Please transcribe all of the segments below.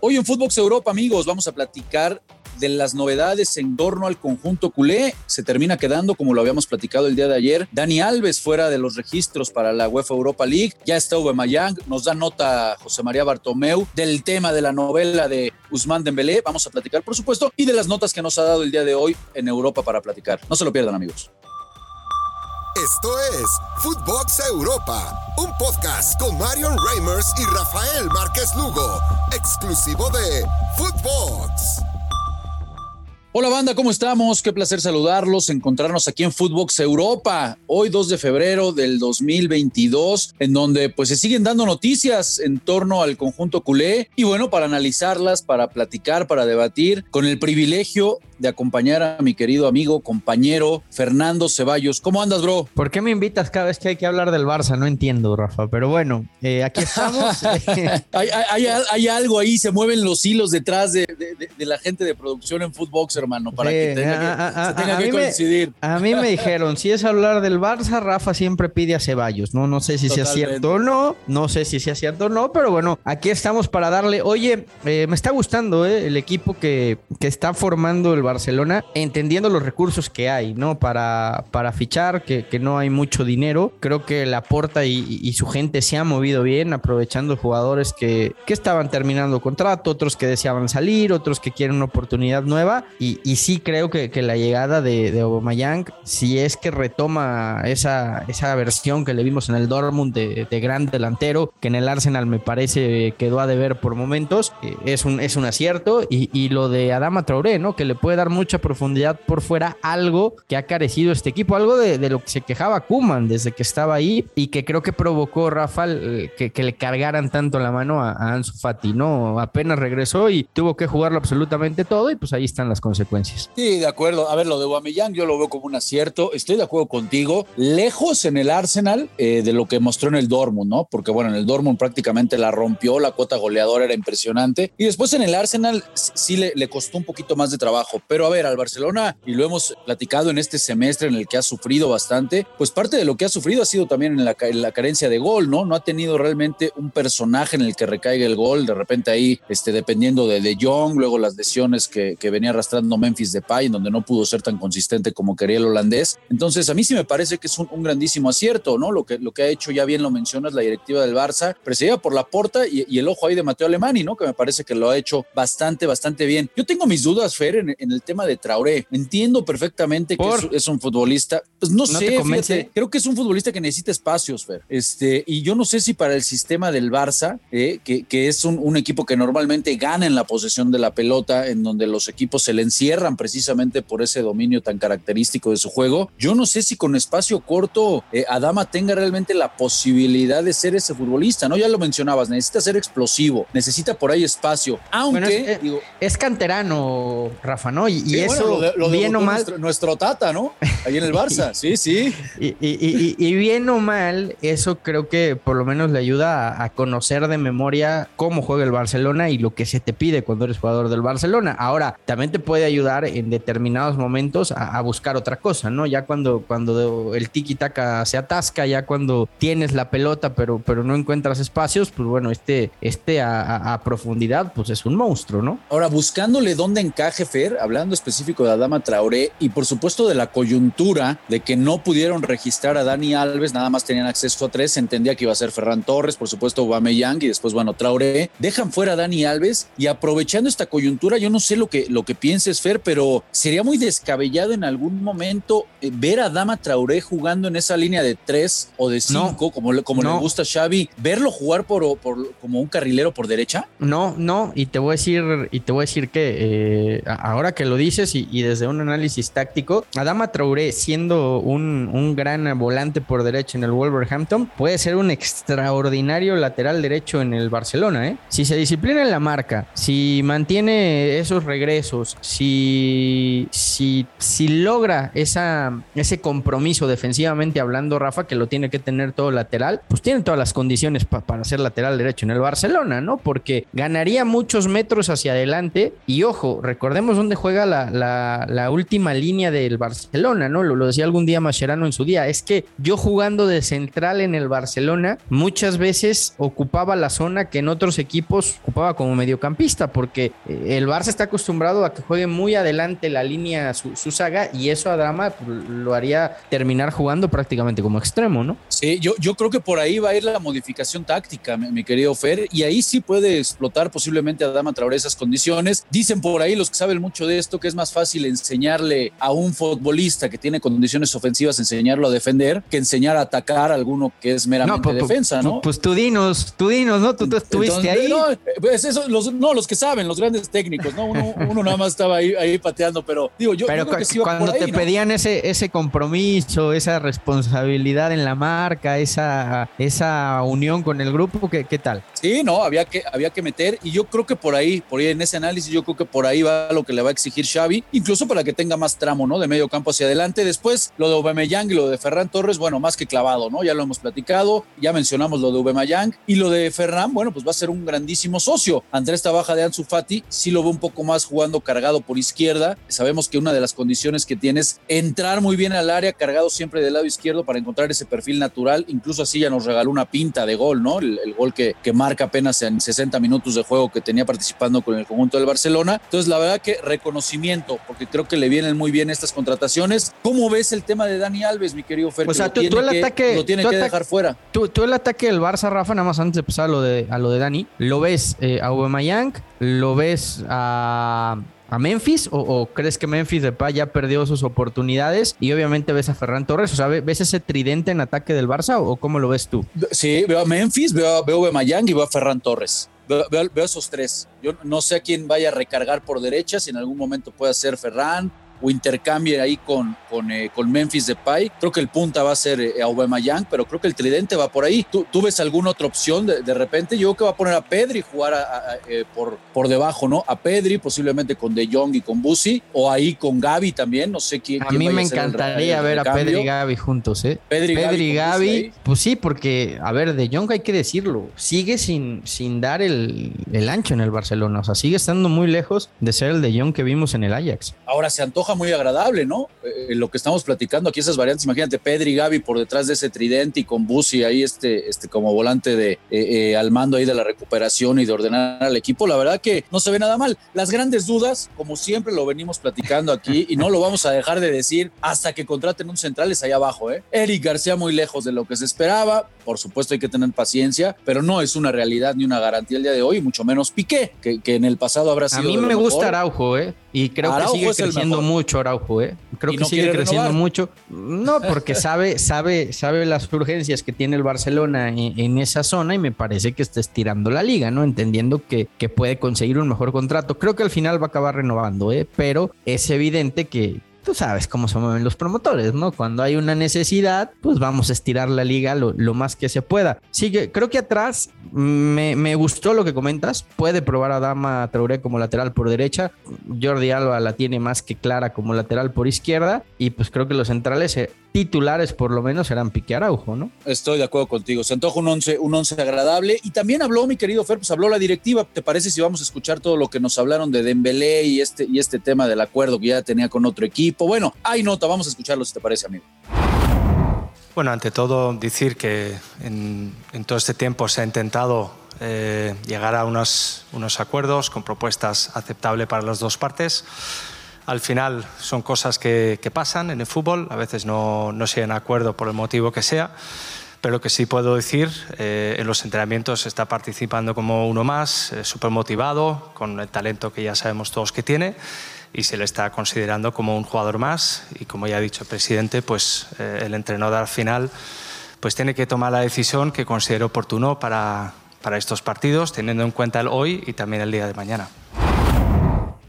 Hoy en Footbox Europa, amigos, vamos a platicar de las novedades en torno al conjunto culé. Se termina quedando, como lo habíamos platicado el día de ayer, Dani Alves fuera de los registros para la UEFA Europa League. Ya está Mayang, nos da nota José María Bartomeu del tema de la novela de Usman Dembélé. Vamos a platicar, por supuesto, y de las notas que nos ha dado el día de hoy en Europa para platicar. No se lo pierdan, amigos. Esto es Footbox Europa, un podcast con Marion Reimers y Rafael Márquez Lugo, exclusivo de Footbox. Hola banda, ¿cómo estamos? Qué placer saludarlos, encontrarnos aquí en Footbox Europa, hoy 2 de febrero del 2022, en donde pues se siguen dando noticias en torno al conjunto culé y bueno, para analizarlas, para platicar, para debatir, con el privilegio de acompañar a mi querido amigo, compañero Fernando Ceballos. ¿Cómo andas, bro? ¿Por qué me invitas cada vez que hay que hablar del Barça? No entiendo, Rafa, pero bueno, eh, aquí estamos. hay, algo ahí, se mueven los hilos detrás de, la gente de producción en Footbox, hermano, para que tenga, que, coincidir. a mí me dijeron, si es hablar del Barça, Rafa siempre pide a Ceballos, ¿no? No sé si sea cierto o no, no sé si sea cierto o no, pero bueno, aquí estamos para darle, oye, eh, me está gustando eh, el equipo que, que está formando el Barça Barcelona, entendiendo los recursos que hay, ¿no? Para, para fichar, que, que no hay mucho dinero. Creo que Laporta y, y, su gente se ha movido bien, aprovechando jugadores que, que estaban terminando contrato, otros que deseaban salir, otros que quieren una oportunidad nueva. Y, y sí creo que, que, la llegada de, de Aubameyang, si es que retoma esa, esa versión que le vimos en el Dortmund de, de gran delantero, que en el Arsenal me parece quedó a deber por momentos, eh, es, un, es un acierto. Y, y lo de Adama Traoré, ¿no? Que le puede dar mucha profundidad por fuera, algo que ha carecido este equipo, algo de, lo que se quejaba Kuman desde que estaba ahí y que creo que provocó Rafael eh, que, le cargaran tanto la mano a, Ansu Fati, ¿no? Apenas regresó y tuvo que jugarlo absolutamente todo y pues ahí están las consecuencias. Sí, de acuerdo. A ver, lo de Guamillán yo lo veo como un acierto. Estoy de acuerdo contigo. Lejos en el Arsenal eh, de lo que mostró en el Dortmund, ¿no? Porque bueno, en el Dortmund prácticamente la rompió, la cuota goleadora era impresionante. Y después en el Arsenal sí le, le costó un poquito más de trabajo. Pero a ver, al Barcelona, y lo hemos platicado en este semestre en el que ha sufrido bastante, pues parte de lo que ha sufrido ha sido también en la, carencia de gol, ¿no? No ha tenido realmente un personaje en el que recaiga el gol, de repente ahí, este, dependiendo de De Jong, luego las lesiones que, venía arrastrando Memphis Depay, en donde no pudo ser tan consistente como quería el holandés. Entonces, a mí sí me parece que es un, grandísimo acierto, ¿no? Lo que, lo que ha hecho, ya bien lo mencionas, la directiva del Barça, presidida por la porta y, el ojo ahí de Mateo Alemani, ¿no? Que me parece que lo ha hecho bastante, bastante bien. Yo tengo mis dudas, Fer, en, en el tema de Traoré. Entiendo perfectamente que es, un futbolista. Pues no, sé, creo que es un futbolista que necesita espacios, Fer. Este, y yo no sé si para el sistema del Barça, eh, que, que, es un, un, equipo que normalmente gana en la posesión de la pelota, en donde los equipos se le encierran precisamente por ese dominio tan característico de su juego, yo no sé si con espacio corto eh, Adama tenga realmente la posibilidad de ser ese futbolista, ¿no? Ya lo mencionabas, necesita ser explosivo, necesita por ahí espacio, aunque... es, es, canterano, Rafa, ¿no? Y eso, bien o mal. Nuestro, Tata, ¿no? Ahí en el Barça, sí, sí. Y, bien o mal, eso creo que por lo menos le ayuda a, conocer de memoria cómo juega el Barcelona y lo que se te pide cuando eres jugador del Barcelona. Ahora, también te puede ayudar en determinados momentos a, buscar otra cosa, ¿no? Ya cuando, cuando el tiki-taka se atasca, ya cuando tienes la pelota, pero, pero no encuentras espacios, pues bueno, este, este a, a profundidad, pues es un monstruo, ¿no? Ahora, buscándole dónde encaje Fer, hablando específico de Adama Traoré y por supuesto de la coyuntura de que no pudieron registrar a Dani Alves, nada más tenían acceso a tres, se entendía que iba a ser Ferran Torres, por supuesto Yang y después, bueno, Traoré, dejan fuera a Dani Alves y aprovechando esta coyuntura, yo no sé lo que, lo que pienses, Fer, pero sería muy descabellado en algún momento eh, ver a Adama Traoré jugando en esa línea de tres o de cinco, como, como le gusta a Xavi, verlo jugar por, por, como un carrilero por derecha. No, no, y te voy a decir, y te voy a decir que eh, ahora que lo dices, y, desde un análisis táctico, Adama Traoré, siendo un, un, gran volante por derecha en el Wolverhampton, puede ser un extraordinario lateral derecho en el Barcelona. ¿eh? Si se disciplina en la marca, si mantiene esos regresos, si, si, si logra esa, ese compromiso defensivamente hablando, Rafa, que lo tiene que tener todo lateral, pues tiene todas las condiciones para ser lateral derecho en el Barcelona, ¿no? Porque ganaría muchos metros hacia adelante y ojo, recordemos dónde juega juega la, última línea del Barcelona, ¿no? Lo, lo, decía algún día Mascherano en su día. Es que yo jugando de central en el Barcelona, muchas veces ocupaba la zona que en otros equipos ocupaba como mediocampista, porque eh, el Barça está acostumbrado a que juegue muy adelante la línea su, su saga y eso a Drama pues, lo haría terminar jugando prácticamente como extremo, ¿no? Sí, yo, yo creo que por ahí va a ir la modificación táctica, mi, querido Fer, y ahí sí puede explotar posiblemente a Dama Traoré esas condiciones. Dicen por ahí los que saben mucho de esto que es más fácil enseñarle a un futbolista que tiene condiciones ofensivas, enseñarlo a defender, que enseñar a atacar a alguno que es meramente pues, pues, defensa, ¿no? Pues tú dinos, tú dinos, ¿no? Tú, estuviste ahí. No, pues eso, los, no, los que saben, los grandes técnicos, ¿no? Uno, uno nada más estaba ahí, ahí pateando, pero digo, yo, pero cuando te pedían ese, ese compromiso, esa responsabilidad en la esa, esa unión con el grupo, ¿qué, qué tal? Sí, no, había que, había que meter y yo creo que por ahí, por ahí en ese análisis, yo creo que por ahí va lo que le va a exigir Xavi, incluso para que tenga más tramo, ¿no? De medio campo hacia adelante. Después, lo de Aubameyang y lo de Ferran Torres, bueno, más que clavado, ¿no? Ya lo hemos platicado, ya mencionamos lo de Aubameyang y lo de Ferran, bueno, pues va a ser un grandísimo socio. Ante esta de Ansu Fati, sí lo ve un poco más jugando cargado por izquierda. Sabemos que una de las condiciones que tiene es entrar muy bien al área, cargado siempre del lado izquierdo para encontrar ese perfil natural. Incluso así ya nos regaló una pinta de gol, ¿no? El, gol que, que marca apenas en 60 minutos de juego que tenía participando con el conjunto del Barcelona. Entonces, la verdad que reconocimiento, porque creo que le vienen muy bien estas contrataciones. ¿Cómo ves el tema de Dani Alves, mi querido Fer? O sea, tú, el ataque. Lo tiene que dejar fuera. Tú, el ataque del Barça, Rafa, nada más antes de pasar a lo de, a lo de Dani, ¿lo ves eh, a Aubameyang? ¿Lo ves a a Memphis o, crees que Memphis de Depay ya perdió sus oportunidades y obviamente ves a Ferran Torres? O sea, ¿ves ese tridente en ataque del Barça o cómo lo ves tú? Sí, veo a Memphis, veo, veo a Bemayang y veo a Ferran Torres. Veo, veo, esos tres. Yo no sé a quién vaya a recargar por derecha, si en algún momento puede ser Ferran o intercambie ahí con, con, eh, con Memphis Depay. Creo que el punta va a ser eh, Aubameyang, pero creo que el tridente va por ahí. ¿Tú, ves alguna otra opción de, repente? Yo creo que va a poner a Pedri jugar eh, por, por debajo, ¿no? A Pedri, posiblemente con De Jong y con Busi, o ahí con Gaby también, no sé quién. A mí me encantaría ver a Pedri y Gaby juntos, ¿eh? Pedri, y Gaby, pues sí, porque, a ver, De Jong hay que decirlo, sigue sin, sin dar el, el ancho en el Barcelona, o sea, sigue estando muy lejos de ser el De Jong que vimos en el Ajax. Ahora se antoja muy agradable, ¿no? Eh, lo que estamos platicando aquí, esas variantes, imagínate Pedri y Gaby por detrás de ese tridente y con Busi ahí este, este como volante de eh, eh, al mando ahí de la recuperación y de ordenar al equipo, la verdad que no se ve nada mal. Las grandes dudas, como siempre lo venimos platicando aquí y no lo vamos a dejar de decir hasta que contraten un central es allá abajo, ¿eh? Eric García muy lejos de lo que se esperaba, por supuesto hay que tener paciencia, pero no es una realidad ni una garantía el día de hoy, mucho menos Piqué, que, que en el pasado habrá sido. A mí me gusta Araujo, ¿eh? Y creo que sigue creciendo mucho Araujo, ¿eh? Creo que sigue creciendo mucho. No, porque sabe, sabe, sabe las urgencias que tiene el Barcelona en, esa zona y me parece que está estirando la liga, ¿no? Entendiendo que, que puede conseguir un mejor contrato. Creo que al final va a acabar renovando, ¿eh? Pero es evidente que, tú sabes cómo se mueven los promotores, ¿no? Cuando hay una necesidad, pues vamos a estirar la liga lo, más que se pueda. Sigue, creo que atrás me, me, gustó lo que comentas. Puede probar a Dama Traoré como lateral por derecha. Jordi Alba la tiene más que clara como lateral por izquierda. Y pues creo que los centrales titulares por lo menos serán Pique Araujo, ¿no? Estoy de acuerdo contigo. Se antoja un once, un once agradable. Y también habló mi querido Fer, pues habló la directiva. ¿Te parece si vamos a escuchar todo lo que nos hablaron de Dembélé y este, y este tema del acuerdo que ya tenía con otro equipo? Bueno, hay nota, vamos a escucharlo si te parece, amigo. Bueno, ante todo decir que en, todo este tiempo se ha intentado eh, llegar a unos, unos acuerdos con propuestas aceptables para las dos partes. Al final son cosas que, pasan en el fútbol, a veces no, no se en acuerdo por el motivo que sea, pero lo que sí puedo decir, eh, en los entrenamientos está participando como uno más, eh, súper motivado, con el talento que ya sabemos todos que tiene y se le está considerando como un jugador más y como ya ha dicho el presidente, pues eh, el entrenador al final pues tiene que tomar la decisión que considere oportuno para, para estos partidos, teniendo en cuenta el hoy y también el día de mañana.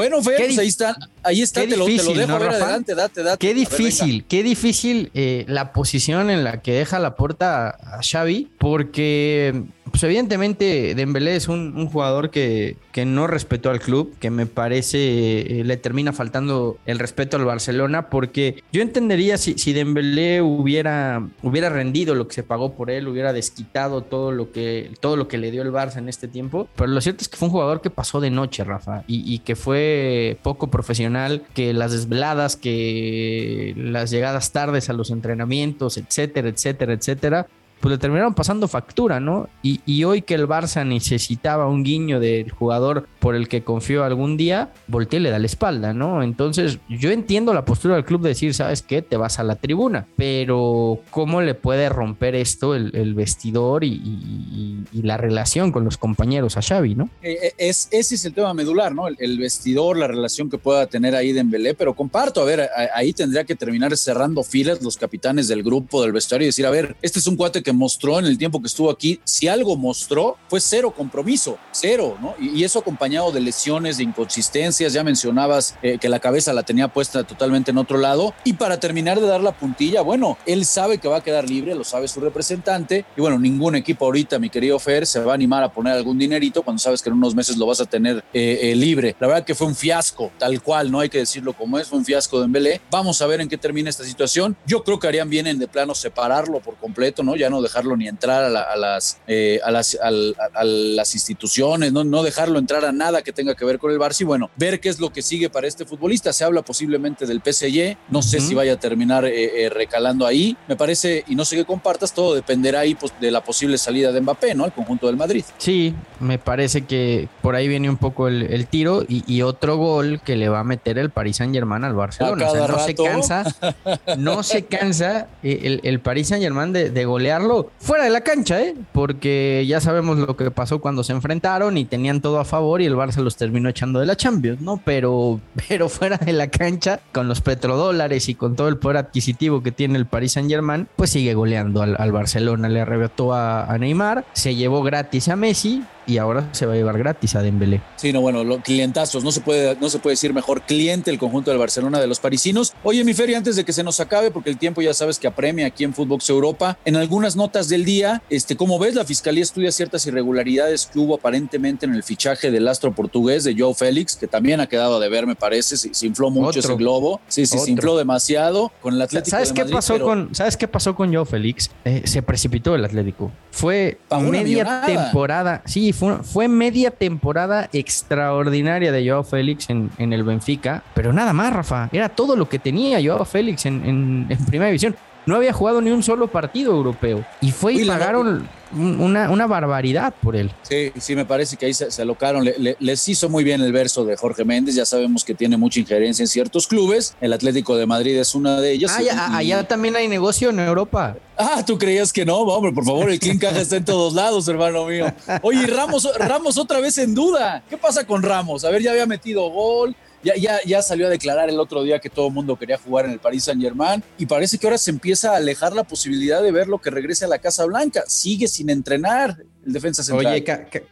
Bueno, Fer, pues ahí está, ahí está, te, lo, dejo ver adelante, date, date. Qué difícil, qué difícil eh, la posición en la que deja la puerta a Xavi, porque Pues evidentemente Dembélé es un, jugador que, que, no respetó al club, que me parece eh, le termina faltando el respeto al Barcelona, porque yo entendería si, si Dembélé hubiera, hubiera rendido lo que se pagó por él, hubiera desquitado todo lo, que, todo lo que le dio el Barça en este tiempo, pero lo cierto es que fue un jugador que pasó de noche, Rafa, y, y que fue poco profesional, que las desveladas, que las llegadas tardes a los entrenamientos, etcétera, etcétera, etcétera, pues le terminaron pasando factura, ¿no? Y, y, hoy que el Barça necesitaba un guiño del jugador por el que confió algún día, voltea y le da la espalda, ¿no? Entonces, yo entiendo la postura del club de decir, ¿sabes qué? Te vas a la tribuna, pero ¿cómo le puede romper esto el, vestidor y, la relación con los compañeros a Xavi, ¿no? Eh, eh, es, ese es el tema medular, ¿no? El, vestidor, la relación que pueda tener ahí Dembélé, pero comparto, a ver, ahí tendría que terminar cerrando filas los capitanes del grupo, del vestuario y decir, a ver, este es un cuate que mostró en el tiempo que estuvo aquí, si algo mostró, fue cero compromiso, cero, ¿no? Y, eso acompañado de lesiones, de inconsistencias, ya mencionabas eh, que la cabeza la tenía puesta totalmente en otro lado. Y para terminar de dar la puntilla, bueno, él sabe que va a quedar libre, lo sabe su representante, y bueno, ningún equipo ahorita, mi querido Fer, se va a animar a poner algún dinerito cuando sabes que en unos meses lo vas a tener eh, eh, libre. La verdad que fue un fiasco, tal cual, no hay que decirlo como es, fue un fiasco de Embelé. Vamos a ver en qué termina esta situación. Yo creo que harían bien en de plano separarlo por completo, ¿no? Ya no dejarlo ni entrar a, las, eh, a, las, a, las instituciones, ¿no? no dejarlo entrar a nada que tenga que ver con el Barça y bueno, ver qué es lo que sigue para este futbolista. Se habla posiblemente del PSG, no sé si vaya a terminar eh, eh, recalando ahí. Me parece, y no sé qué compartas, todo dependerá ahí pues, de la posible salida de Mbappé, ¿no? Al conjunto del Madrid. Sí, me parece que por ahí viene un poco el, tiro y, otro gol que le va a meter el Paris Saint Germain al Barcelona. no se cansa, no se cansa el, el Paris Saint Germain de, de golearlo fuera de la cancha, ¿eh? Porque ya sabemos lo que pasó cuando se enfrentaron y tenían todo a favor y el Barça los terminó echando de la Champions, ¿no? Pero, pero fuera de la cancha, con los petrodólares y con todo el poder adquisitivo que tiene el Paris Saint Germain, pues sigue goleando al, Barcelona. Le arrebató a, a Neymar, se llevó gratis a Messi y ahora se va a llevar gratis a Dembélé. Sí, no, bueno, los clientazos, no se puede, no se puede decir mejor cliente el conjunto del Barcelona de los parisinos. Oye, mi feria, antes de que se nos acabe, porque el tiempo ya sabes que apremia aquí en Footbox Europa, en algunas notas del día, este, como ves, la fiscalía estudia ciertas irregularidades que hubo aparentemente en el fichaje del astro portugués de Joe Félix, que también ha quedado de ver, me parece, se, infló mucho ese globo, sí, sí, se infló demasiado con el Atlético ¿Sabes qué pasó con ¿Sabes qué pasó con Joe Félix? Eh, se precipitó el Atlético. Fue media temporada, sí, fue, fue media temporada extraordinaria de Joao Félix en, el Benfica, pero nada más, Rafa. Era todo lo que tenía Joao Félix en, primera división. No había jugado ni un solo partido europeo. Y fue y pagaron una, una, barbaridad por él. Sí, sí, me parece que ahí se, alocaron. les hizo muy bien el verso de Jorge Méndez. Ya sabemos que tiene mucha injerencia en ciertos clubes. El Atlético de Madrid es una de ellas. Ah, allá también hay negocio en Europa. Ah, ¿tú creías que no? Hombre, por favor, el King Caja está en todos lados, hermano mío. Oye, Ramos, Ramos otra vez en duda. ¿Qué pasa con Ramos? A ver, ya había metido gol ya, ya, ya salió a declarar el otro día que todo el mundo quería jugar en el Paris Saint Germain y parece que ahora se empieza a alejar la posibilidad de verlo que regrese a la Casa Blanca. Sigue sin entrenar el defensa central. Oye,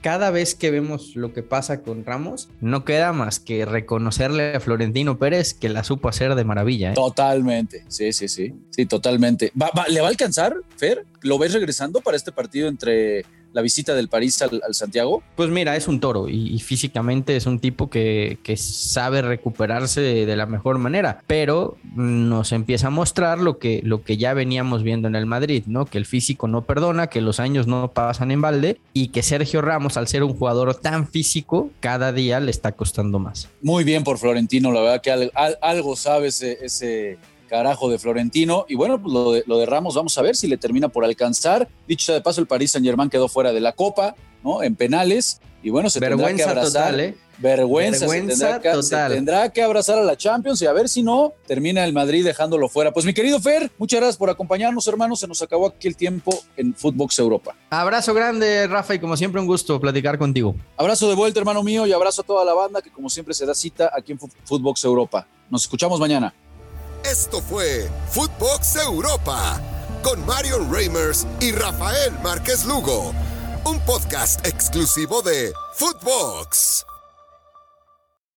cada vez que vemos lo que pasa con Ramos, no queda más que reconocerle a Florentino Pérez que la supo hacer de maravilla. ¿eh? Totalmente, sí, sí, sí, sí, totalmente. le va a alcanzar, Fer? ¿Lo ves regresando para este partido entre la visita del París al, Santiago? Pues mira, es un toro y, físicamente es un tipo que, sabe recuperarse de, la mejor manera, pero nos empieza a mostrar lo que, lo que ya veníamos viendo en el Madrid, ¿no? Que el físico no perdona, que los años no pasan en balde y que Sergio Ramos, al ser un jugador tan físico, cada día le está costando más. Muy bien por Florentino, la verdad que algo sabe ese carajo de Florentino. Y bueno, pues lo de, lo de Ramos, vamos a ver si le termina por alcanzar. Dicho sea de paso, el Paris Saint Germain quedó fuera de la Copa, ¿no? En penales. Y bueno, se tendrá que abrazar. ¿eh? Vergüenza, se, tendrá que, abrazar a la Champions y a ver si no termina el Madrid dejándolo fuera. Pues mi querido Fer, muchas gracias por acompañarnos, hermanos. Se nos acabó aquí el tiempo en Footbox Europa. Abrazo grande, Rafa, y como siempre, un gusto platicar contigo. Abrazo de vuelta, hermano mío, y abrazo a toda la banda que, como siempre, se da cita aquí en Footbox Europa. Nos escuchamos mañana. Esto fue Footbox Europa con Marion Reimers y Rafael Márquez Lugo, un podcast exclusivo de Footbox.